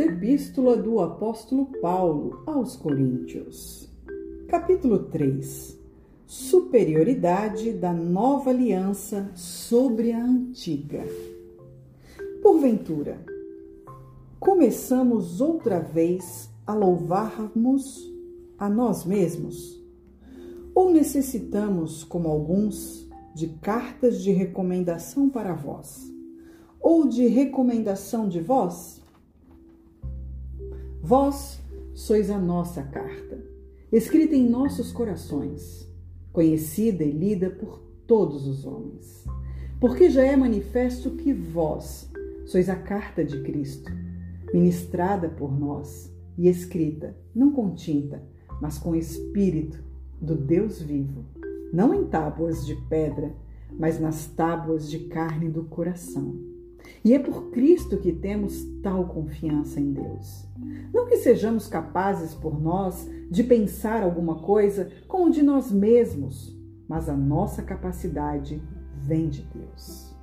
Epístola do Apóstolo Paulo aos Coríntios. Capítulo 3. Superioridade da nova aliança sobre a antiga. Porventura, começamos outra vez a louvarmos a nós mesmos? Ou necessitamos, como alguns, de cartas de recomendação para vós? Ou de recomendação de vós? Vós sois a nossa carta, escrita em nossos corações, conhecida e lida por todos os homens. Porque já é manifesto que vós sois a carta de Cristo, ministrada por nós e escrita, não com tinta, mas com espírito do Deus vivo, não em tábuas de pedra, mas nas tábuas de carne do coração e é por Cristo que temos tal confiança em Deus. Não que sejamos capazes por nós de pensar alguma coisa como de nós mesmos, mas a nossa capacidade vem de Deus,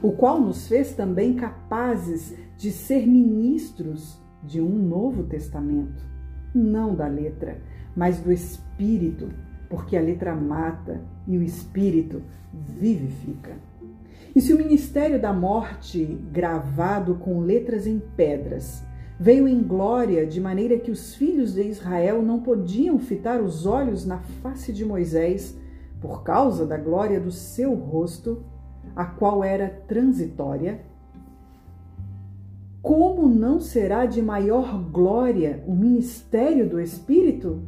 o qual nos fez também capazes de ser ministros de um novo testamento, não da letra, mas do espírito, porque a letra mata e o espírito vivifica. E se o ministério da morte, gravado com letras em pedras, veio em glória de maneira que os filhos de Israel não podiam fitar os olhos na face de Moisés por causa da glória do seu rosto, a qual era transitória, como não será de maior glória o ministério do Espírito?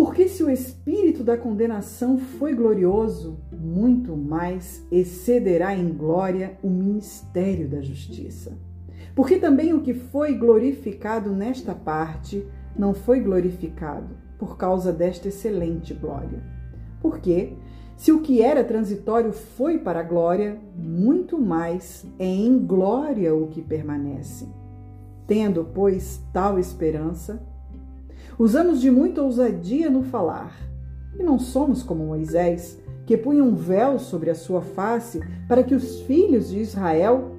Porque se o espírito da condenação foi glorioso, muito mais excederá em glória o ministério da justiça. Porque também o que foi glorificado nesta parte não foi glorificado por causa desta excelente glória. Porque se o que era transitório foi para a glória, muito mais é em glória o que permanece. Tendo, pois, tal esperança, Usamos de muita ousadia no falar. E não somos como Moisés, que punha um véu sobre a sua face para que os filhos de Israel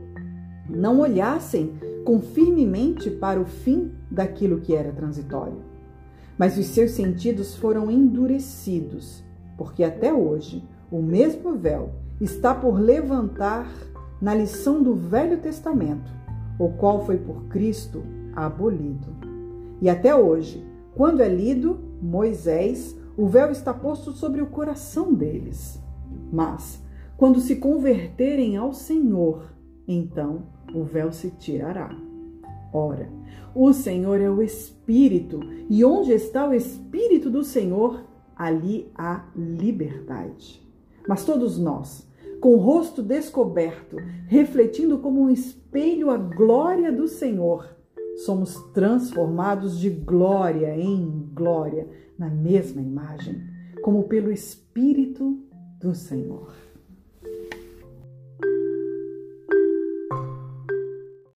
não olhassem com firmemente para o fim daquilo que era transitório. Mas os seus sentidos foram endurecidos, porque até hoje o mesmo véu está por levantar na lição do Velho Testamento, o qual foi por Cristo abolido. E até hoje quando é lido Moisés, o véu está posto sobre o coração deles. Mas, quando se converterem ao Senhor, então o véu se tirará. Ora, o Senhor é o Espírito, e onde está o Espírito do Senhor, ali há liberdade. Mas todos nós, com o rosto descoberto, refletindo como um espelho a glória do Senhor, somos transformados de glória em glória na mesma imagem, como pelo Espírito do Senhor.